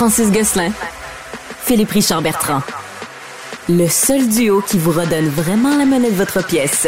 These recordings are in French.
Francis Gosselin, Philippe Richard Bertrand. Le seul duo qui vous redonne vraiment la monnaie de votre pièce.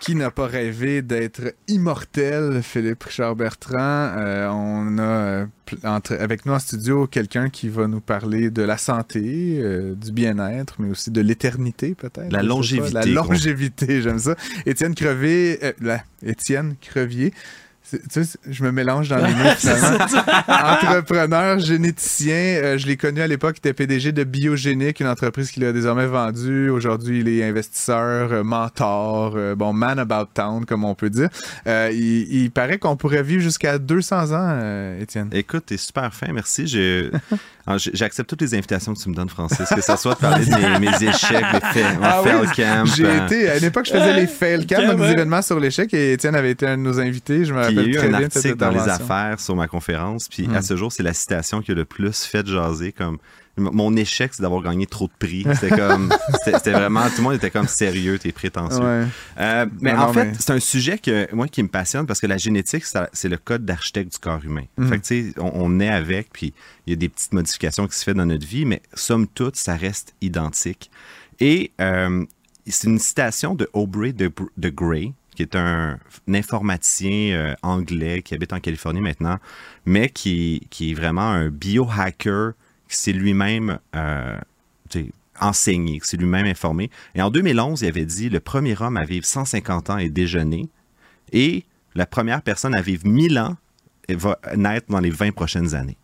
Qui n'a pas rêvé d'être immortel, Philippe Richard Bertrand? Euh, on a euh, entre- avec nous en studio quelqu'un qui va nous parler de la santé, euh, du bien-être, mais aussi de l'éternité peut-être. La pas. longévité, La longévité, j'aime ça. Étienne Crevier, euh, la- Étienne Crevier. Tu sais, je me mélange dans les mots finalement. Entrepreneur, généticien, euh, je l'ai connu à l'époque, il était PDG de Biogénique, une entreprise qu'il a désormais vendue. Aujourd'hui, il est investisseur, euh, mentor, euh, bon, man about town, comme on peut dire. Euh, il, il paraît qu'on pourrait vivre jusqu'à 200 ans, euh, Étienne. Écoute, t'es super fin, merci. J- J'accepte toutes les invitations que tu me donnes, Francis, que ça soit de parler de mes, mes échecs, de fa- mon Ah oui, fail camp. J'ai été, à une époque, je faisais les fail camp, donc des événements sur l'échec, et Étienne avait été un de nos invités. Je me Puis il y a eu un article dans les affaires sur ma conférence, puis Hmm. à ce jour, c'est la citation qui a le plus fait jaser. Comme mon échec, c'est d'avoir gagné trop de prix. C'était comme, c'était vraiment, tout le monde était comme sérieux, t'es prétentieux. Ouais. Euh, mais Non, en non, fait, mais- c'est un sujet que moi qui me passionne parce que la génétique, c'est le code d'architecte du corps humain. Mhm. Fait que tu sais, on, on est avec, puis il y a des petites modifications qui se font dans notre vie, mais somme toute, ça reste identique. Et euh, c'est une citation de Aubrey de, de Grey, qui est un, informaticien euh, anglais qui habite en Californie maintenant, mais qui, qui est vraiment un biohacker qui s'est lui-même euh, enseigné, qui s'est lui-même informé. Et en 2011, il avait dit le premier homme à vivre 150 ans est déjeuner et la première personne à vivre 1000 ans va naître dans les 20 prochaines années.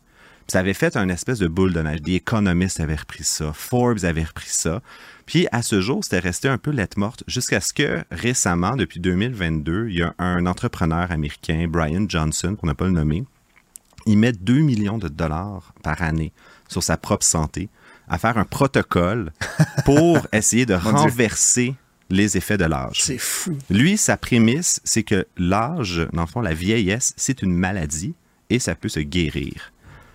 Puis ça avait fait un espèce de boule de neige. Des économistes avaient repris ça, Forbes avait repris ça. Puis à ce jour, c'était resté un peu lettre morte jusqu'à ce que récemment, depuis 2022, il y a un entrepreneur américain, Brian Johnson, pour ne pas le nommer, il met 2 millions de dollars par année sur sa propre santé à faire un protocole pour essayer de Dieu. renverser les effets de l'âge. C'est fou. Lui, sa prémisse, c'est que l'âge, dans le fond, la vieillesse, c'est une maladie et ça peut se guérir.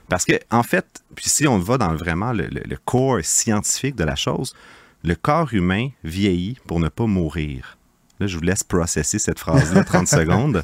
Parce que, en fait, puis si on va dans vraiment le, le- le corps scientifique de la chose, le corps humain vieillit pour ne pas mourir. Là, je vous laisse processer cette phrase-là 30 secondes.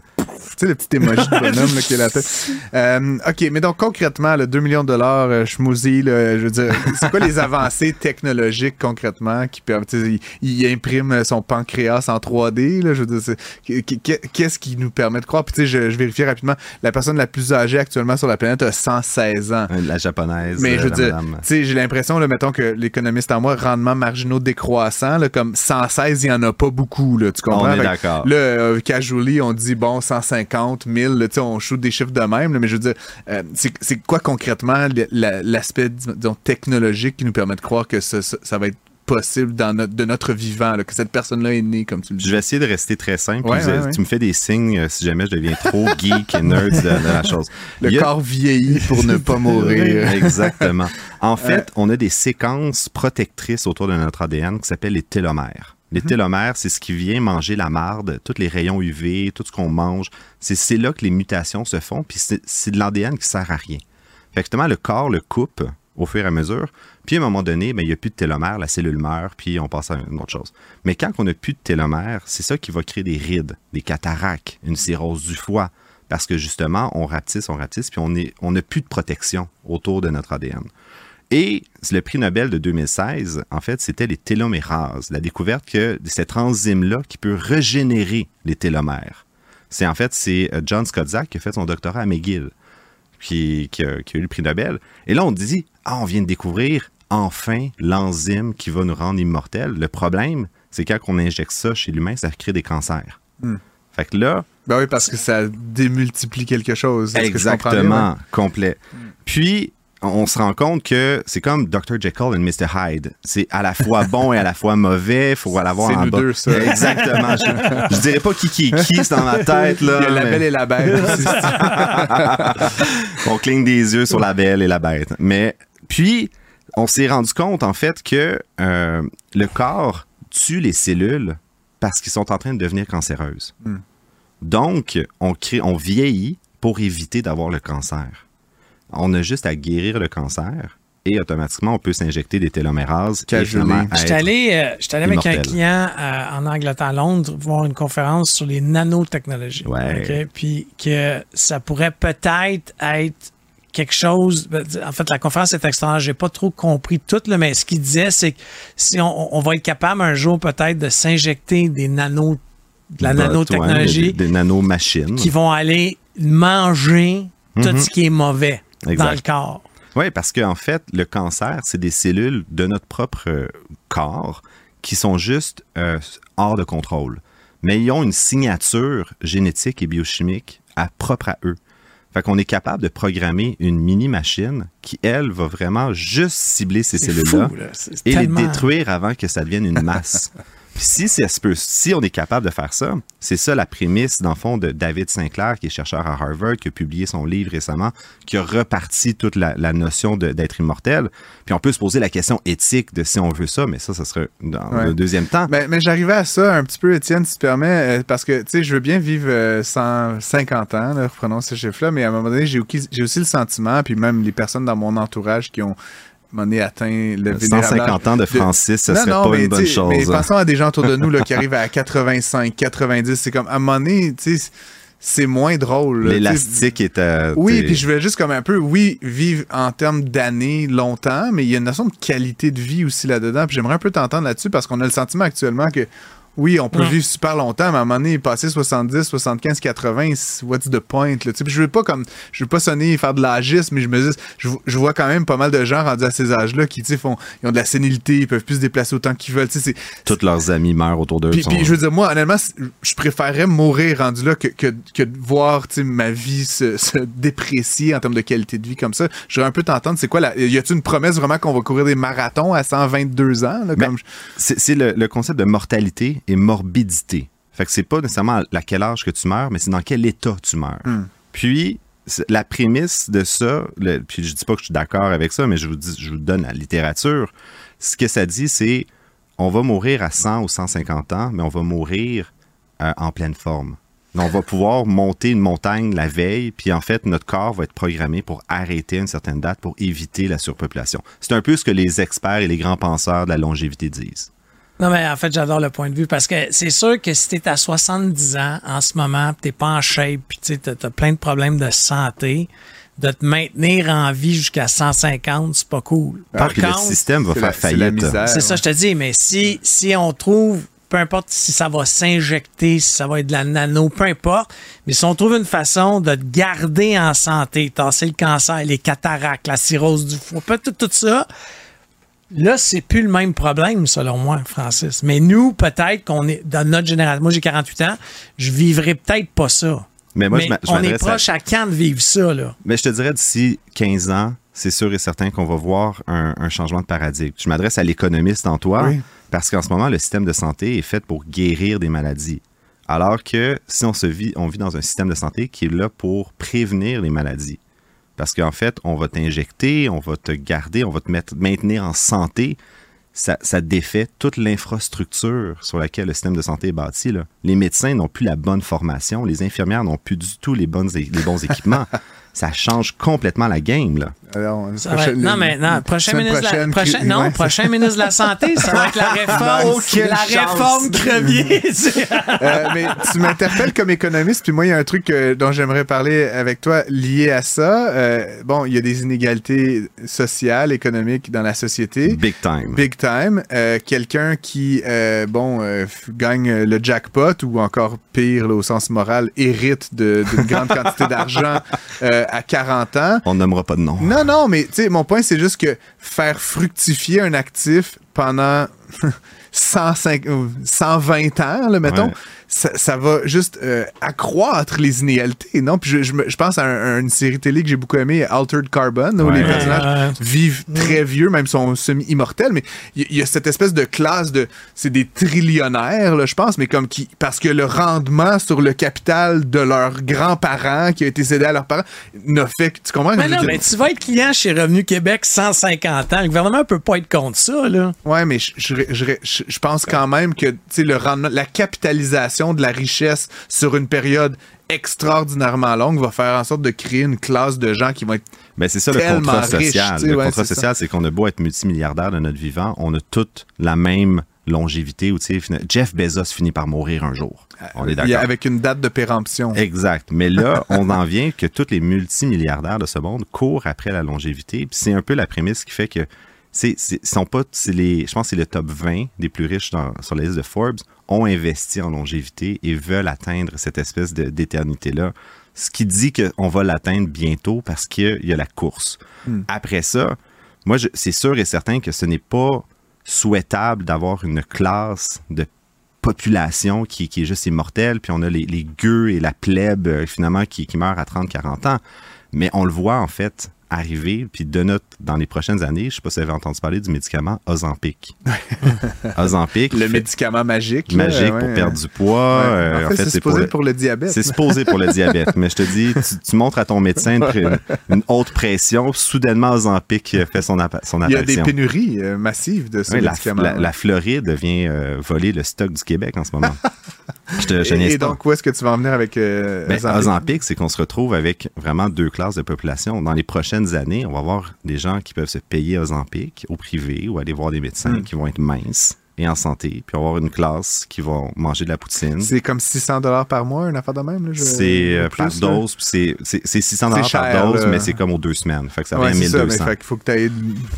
Sais, le petit émoji de bonhomme là, qui est la tête. Euh, OK, mais donc concrètement, le 2 millions de dollars, euh, schmoozy, là, je veux dire, c'est quoi les avancées technologiques concrètement qui sais, Il, il imprime son pancréas en 3D, là, je veux dire, qu- qu'est-ce qui nous permet de croire? Puis tu sais, je, je vérifie rapidement, la personne la plus âgée actuellement sur la planète a 116 ans. La japonaise. Mais je veux euh, dire, madame. tu sais, j'ai l'impression, mettons que l'économiste en moi, rendement marginaux décroissants, là, comme 116, il n'y en a pas beaucoup, là, tu comprends? On est d'accord. Là, euh, casually, on dit, bon, 150, 1000, là, tu sais, on shoot des chiffres de même, là, mais je veux dire, euh, c'est quoi concrètement la- l'aspect, technologique qui nous permet de croire que ça, va être possible dans notre, de notre vivant, là, que cette personne-là est née, comme tu le Je dis. vais essayer de rester très simple. Ouais, puis ouais, vous- ouais. Tu me fais des signes euh, si jamais je deviens trop geek et nerd de, de la chose. Le a- corps vieillit pour ne pas mourir. Exactement. En fait, on a des séquences protectrices autour de notre ADN qui s'appellent les télomères. Les Mhm. télomères, c'est ce qui vient manger la marde, tous les rayons UV, tout ce qu'on mange. C'est là que les mutations se font, puis c'est de l'ADN qui sert à rien. Fait que justement, le corps le coupe au fur et à mesure. Puis à un moment donné, ben, il n'y a plus de télomères, la cellule meurt, puis on passe à une autre chose. Mais quand on n'a plus de télomères, c'est ça qui va créer des rides, des cataractes, une cirrhose du foie. Parce que justement, on rapetisse, on rapetisse, puis on n'a plus de protection autour de notre ADN. Et le prix Nobel de 2016, en fait, c'était les télomérases, la découverte que cette enzyme-là qui peut régénérer les télomères. C'est en fait, c'est euh, John Scott Zach qui a fait son doctorat à McGill, qui, qui a, qui a eu le prix Nobel. Et là, on dit, ah, on vient de découvrir enfin l'enzyme qui va nous rendre immortels. Le problème, c'est quand on injecte ça chez l'humain, ça crée des cancers. Hmm. Fait que là, Ben oui, parce que ça démultiplie quelque chose. Que je? Exactement, complet. Puis, on se rend compte que c'est comme Dr. Jekyll et Mr. Hyde. C'est à la fois bon et à la fois mauvais. Il faut l'avoir en nous bas. deux, ça. Exactement. Je, je dirais pas qui qui est qui, c'est dans ma tête. Là, Il y a la belle et la bête. on cligne des yeux sur la belle et la bête. Mais puis, on s'est rendu compte en fait que euh, le corps tue les cellules parce qu'ils sont en train de devenir cancéreuses. Hmm. Donc, on, crée, on vieillit pour éviter d'avoir le cancer. On a juste à guérir le cancer et automatiquement, on peut s'injecter des télomérases. finalement J'étais être- allé, euh, avec un client euh, en Angleterre, à Londres, voir une conférence sur les nanotechnologies. Ouais. Puis que ça pourrait peut-être être quelque chose. ben, En fait, la conférence est extraordinaire. J'ai pas trop compris tout, là, mais ce qu'il disait, c'est que si on, on va être capable un jour peut-être de s'injecter des nanos, de la ouais, nanotechnologie des, des nanomachines. qui vont aller manger tout Mhm. ce qui est mauvais dans le corps. Oui, parce qu'en fait, le cancer, c'est des cellules de notre propre euh, corps qui sont juste euh, hors de contrôle. Mais ils ont une signature génétique et biochimique à, propre à eux. Fait qu'on est capable de programmer une mini-machine qui, elle, va vraiment juste cibler ces cellules-là là. Et tellement- les détruire avant que ça devienne une masse. Si, ça se peut- si on est capable de faire ça, c'est ça la prémisse, dans le fond, de David Sinclair, qui est chercheur à Harvard, qui a publié son livre récemment, qui a reparti toute la, la notion d'être immortel. Puis on peut se poser la question éthique de si on veut ça, mais ça, ça serait dans Ouais. le deuxième temps. Ben, mais j'arrivais à ça un petit peu, Étienne, si tu permets, euh, parce que, tu sais, je veux bien vivre euh, 150 ans, là, reprenons ce chiffre-là, mais à un moment donné, j'ai aussi, j'ai aussi le sentiment, puis même les personnes dans mon entourage qui ont, moment donné, atteint le vénérable 150 ans de Francis, ça Non, serait non, pas mais une bonne chose. Mais hein. pensons à des gens autour de nous là, qui arrivent à 85, 90, c'est comme, à un moment donné, tu sais, c'est moins drôle. L'élastique est à... Oui, puis je voulais juste comme un peu, oui, vivre en termes d'années longtemps, mais il y a une notion de qualité de vie aussi là-dedans. Puis j'aimerais un peu t'entendre là-dessus parce qu'on a le sentiment actuellement que oui, on peut Ouais. vivre super longtemps, mais à un moment donné, passer 70, 75, 80, c'est- what's the point? Là? Tu sais, puis je veux pas comme je veux pas sonner et faire de l'agisme, mais je me dis, je, je vois quand même pas mal de gens rendus à ces âges-là qui tu sais, font ils ont de la sénilité, ils peuvent plus se déplacer autant qu'ils veulent. Tu sais, c'est- Tous leurs amis meurent autour d'eux. puis, sont- je veux dire, moi, honnêtement, je préférerais mourir rendu là que, que, que de voir tu sais, ma vie se, se déprécier en termes de qualité de vie comme ça. J'aurais un peu t'entendre, c'est quoi la. Y a-t-il une promesse vraiment qu'on va courir des marathons à 122 ans? Là, Ben, comme je- c'est le, le concept de mortalité et morbidité. Fait que c'est pas nécessairement à quel âge que tu meurs, mais c'est dans quel état tu meurs. Hmm. Puis, la prémisse de ça, le- puis je dis pas que je suis d'accord avec ça, mais je vous, dis, je vous donne la littérature. Ce que ça dit, c'est on va mourir à 100 ou 150 ans, mais on va mourir euh, en pleine forme. On va pouvoir monter une montagne la veille, puis en fait, notre corps va être programmé pour arrêter à une certaine date pour éviter la surpopulation. C'est un peu ce que les experts et les grands penseurs de la longévité disent. Non, mais en fait, j'adore le point de vue parce que c'est sûr que si t'es à 70 ans en ce moment, pis t'es pas en shape, puis tu sais, t'as t'as plein de problèmes de santé, de te maintenir en vie jusqu'à 150, c'est pas cool. Par Ah, le contre, système va c'est faire c'est faillite. misère. c'est ça, je te dis, mais si, si on trouve, peu importe si ça va s'injecter, si ça va être de la nano, peu importe, mais si on trouve une façon de te garder en santé, tasser le cancer, les cataractes, la cirrhose du foie, peut-être tout ça, là, c'est plus le même problème, selon moi, Francis. Mais nous, peut-être qu'on est dans notre génération, moi j'ai 48 ans, je vivrai peut-être pas ça. Mais moi, mais je on est à- proche à quand de vivre ça, là? Mais je te dirais d'ici 15 ans, c'est sûr et certain qu'on va voir un, un changement de paradigme. Je m'adresse à l'économiste en toi Oui. parce qu'en ce moment, le système de santé est fait pour guérir des maladies. Alors que si on se vit, on vit dans un système de santé qui est là pour prévenir les maladies. Parce qu'en fait, on va t'injecter, on va te garder, on va te mettre, maintenir en santé. Ça, ça défait toute l'infrastructure sur laquelle le système de santé est bâti. là. Les médecins n'ont plus la bonne formation, les infirmières n'ont plus du tout les, bonnes, les bons équipements. ça change complètement la game. Là. Alors, Ça va être- non, mais non, prochain ministre, la, prochain- non, ouais, prochain ministre de la Santé, ça va être la réforme, Oh, quelle la réforme crevier. Euh, mais tu m'interpelles comme économiste, puis moi, il y a un truc euh, dont j'aimerais parler avec toi lié à ça. Euh, bon, il y a des inégalités sociales, économiques dans la société. Big time. Big time. Euh, Quelqu'un qui, euh, bon, euh, gagne le jackpot ou encore pire, là, au sens moral, hérite d'une grande quantité d'argent euh, à 40 ans. On nommera pas de nom. Non, non, mais tu sais, mon point, c'est juste que faire fructifier un actif pendant 105, ou 120 ans, là, mettons. Ça, ça va juste euh, accroître les inégalités, non? Puis je, je pense à, un- à une série télé que j'ai beaucoup aimée, Altered Carbon, où Ouais. les personnages vivent très vieux, même sont semi-immortels, mais il y, a cette espèce de classe de... C'est des trillionnaires, là, je pense, mais comme qui... Parce que le rendement sur le capital de leurs grands-parents, qui a été cédé à leurs parents, n'a fait que... Tu comprends? Mais non, mais tu vas être client chez Revenu Québec 150 ans. Le gouvernement peut pas être contre ça, là. Ouais, mais je- je pense quand même que tu sais, le rendement, la capitalisation de la richesse sur une période extraordinairement longue va faire en sorte de créer une classe de gens qui vont être Ben, c'est ça le contrat riche, social. le ouais, contrat social, c'est qu'on a beau être multimilliardaire de notre vivant, on a toute la même longévité. Ou, Jeff Bezos finit par mourir un jour. On est d'accord. avec une date de péremption. Exact. Mais là, on en vient que tous les multimilliardaires de ce monde courent après la longévité. C'est un peu la prémisse qui fait que c'est, sont pas, les, je pense que c'est le top 20 des plus riches dans- sur la liste de Forbes ont investi en longévité et veulent atteindre cette espèce d'éternité-là. Ce qui dit qu'on va l'atteindre bientôt parce qu'il y a la course. Après ça, moi, je- c'est sûr et certain que ce n'est pas souhaitable d'avoir une classe de population qui, qui est juste immortelle, puis on a les, les gueux et la plèbe, euh, finalement, qui, qui meurent à 30-40 ans. Mais on le voit, en fait, arriver, puis de notre, dans les prochaines années, je sais pas si vous avez entendu parler du médicament Ozempic. Ozempic, Le fait- médicament magique. là, magique pour perdre du poids. Ouais. euh, en fait, c'est supposé pour le diabète. c'est supposé pour le diabète, mais je te dis, tu, tu montres à ton médecin une, haute pression, soudainement Ozempic fait son, appa- son Il y a des apparition. pénuries euh, massives de ce Oui, la, médicament. la- la Floride vient euh, voler le stock du Québec en ce moment. je te, je et, donc, où est-ce que tu vas en venir avec euh, Ben, Ozempic? C'est qu'on se retrouve avec vraiment deux classes de population. Dans les prochaines années, on va avoir des gens qui peuvent se payer Ozempic au privé ou aller voir des médecins Hmm. qui vont être minces et en santé. Puis on va avoir une classe qui va manger de la poutine. C'est comme 600 dollars par mois, une affaire de même. je- C'est euh, plus, par dose, puis c'est- c'est c'est 600 dollars C'est par dose, là. mais c'est comme aux deux semaines. Fait que ça Ouais, revient à c'est ça, mais 1200. fait qu'il faut que tu aies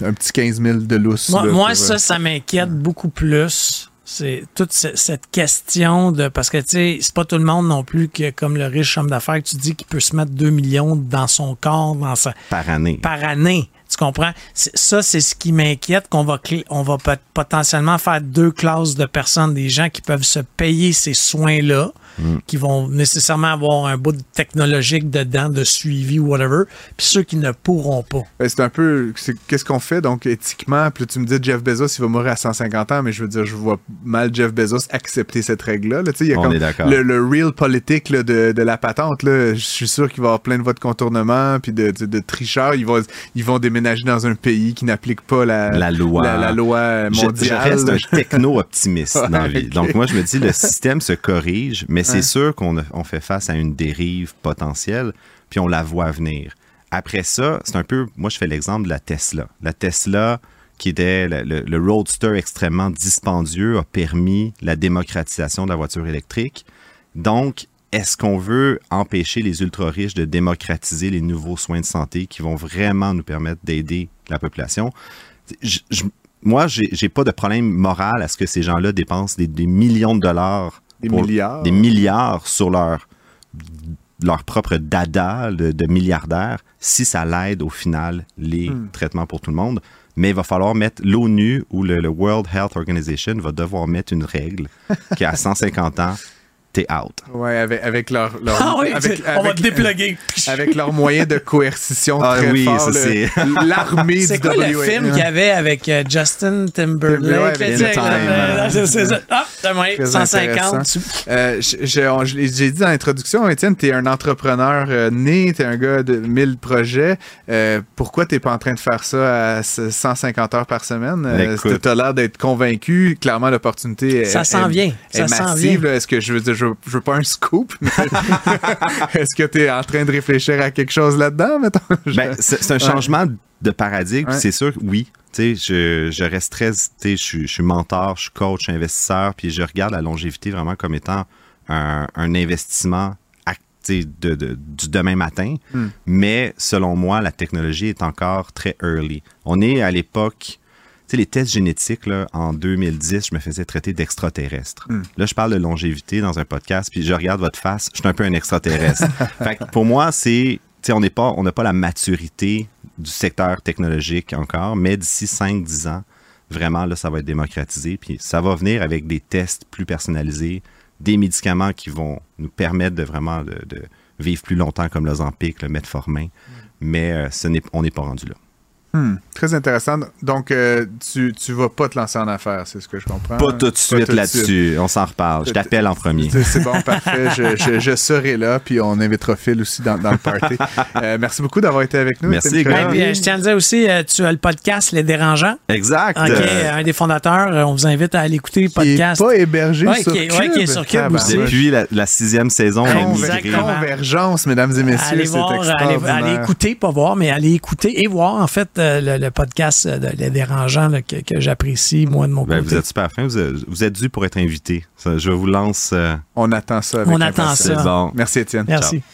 un petit 15 000 de lousse. Moi, là, moi, pour, ça, euh, ça m'inquiète beaucoup plus. C'est toute ce- cette question de. Parce que, tu sais, c'est pas tout le monde non plus qui, comme le riche homme d'affaires, que tu dis qu'il peut se mettre 2 millions dans son corps, dans sa, par année. par année. Tu comprends? Ça, c'est ce qui m'inquiète, qu'on va, on va potentiellement faire deux classes de personnes, des gens qui peuvent se payer ces soins-là, Mm. qui vont nécessairement avoir un bout de technologique dedans, de suivi ou whatever, puis ceux qui ne pourront pas. ben, c'est un peu. Qu'est-ce qu'on fait, donc, éthiquement? Puis là, tu me dis Jeff Bezos, il va mourir à 150 ans, mais je veux dire, je vois mal Jeff Bezos accepter cette règle-là. là. Il y a On comme est d'accord. le, le real politique là, de, de la patente. là. Je suis sûr qu'il va y avoir plein de voies de contournement, puis de, de, de tricheurs. Ils vont, ils vont déménager dans un pays qui n'applique pas la, La loi. la, la loi Je- mondiale. Je, reste un techno-optimiste dans la vie. Donc, moi, je me dis, le système se corrige, mais c'est sûr qu'on fait face à une dérive potentielle, puis on la voit venir. Après ça, c'est un peu, moi, je fais l'exemple de la Tesla. La Tesla, qui était le, roadster extrêmement dispendieux, a permis la démocratisation de la voiture électrique. Donc, est-ce qu'on veut empêcher les ultra-riches de démocratiser les nouveaux soins de santé qui vont vraiment nous permettre d'aider la population? Je- je- moi, j'ai pas de problème moral à ce que ces gens-là dépensent des millions de dollars, Des pour- milliards. des milliards sur leur, leur propre dada de, de milliardaires si ça l'aide au final les Hmm. traitements pour tout le monde. Mais il va falloir mettre l'ONU ou le, le World Health Organization va devoir mettre une règle qu'à 150 ans, t'es out. Ouais, avec, avec leur, leur- Ah oui, avec, on va avec- te dépluguer. avec leurs moyens de coercition Ah très oui, le- c'est- l'armée C'est du quoi le film qu'il y avait avec euh, Justin Timberlake? Timberlake, Time, c'est- c'est. Ah, t'as moyen, Très 150. tu- Euh, J'ai dit dans l'introduction, Étienne, tu es un entrepreneur euh, né, tu es un gars de 1000 projets. Euh, pourquoi tu pas en train de faire ça à ce- 150 heures par semaine? Euh, tu as l'air d'être convaincu. Clairement, l'opportunité est, Ça s'en est- vient. est Ça s'en massive. Est-ce que je veux dire, je, veux- je veux pas un scoop, est-ce que tu es en train de réfléchir à quelque chose là-dedans, Ben, c'est un changement de paradigme. Ouais. C'est sûr oui. Tu sais, je, je reste très. tu sais, Je suis, je suis mentor, je suis coach, je suis investisseur, puis je regarde la longévité vraiment comme étant un, un investissement ac- tu sais, de, de- du demain matin. Hmm. Mais selon moi, la technologie est encore très early. On est à l'époque. Tu sais, les tests génétiques, là, en 2010, je me faisais traiter d'extraterrestre. Hmm. Là, je parle de longévité dans un podcast, puis je regarde votre face, je suis un peu un extraterrestre. fait que pour moi, c'est, on n'est pas, on n'a pas la maturité du secteur technologique encore, mais d'ici 5-10 ans, vraiment, là, ça va être démocratisé, puis ça va venir avec des tests plus personnalisés, des médicaments qui vont nous permettre de vraiment de, de vivre plus longtemps, comme l'Ozempic, le Metformin, mais euh, ce n'est, on n'est pas rendu là. Hmm, très intéressant. Donc, euh, tu ne vas pas te lancer en affaires, c'est ce que je comprends. Pas tout de suite là-dessus. On s'en reparle. Je t'appelle en premier. C'est bon, parfait. Je, je, je, serai là, puis on invitera Phil aussi dans, dans le party. Euh, merci beaucoup d'avoir été avec nous. Merci. Puis, je tiens à dire aussi, euh, tu as le podcast Les Dérangeants. Exact. OK, un des fondateurs. On vous invite à aller écouter le podcast. Qui pas hébergé ouais, sur qui, Cube. Ouais, qui est sur Cube aussi. Depuis la, la, sixième saison, Conver Convergence, mesdames et messieurs. Allez voir, allez, allez, écouter, pas voir, mais allez écouter et voir, en fait, le, le podcast de Les Dérangeants là, que, que j'apprécie, moi, de mon ben, côté. Vous êtes super fin. Vous êtes, vous êtes dû pour être invité. Je vous lance. Euh... On attend ça. Avec On attend ça. Bon. Merci, Étienne. Merci. Ciao.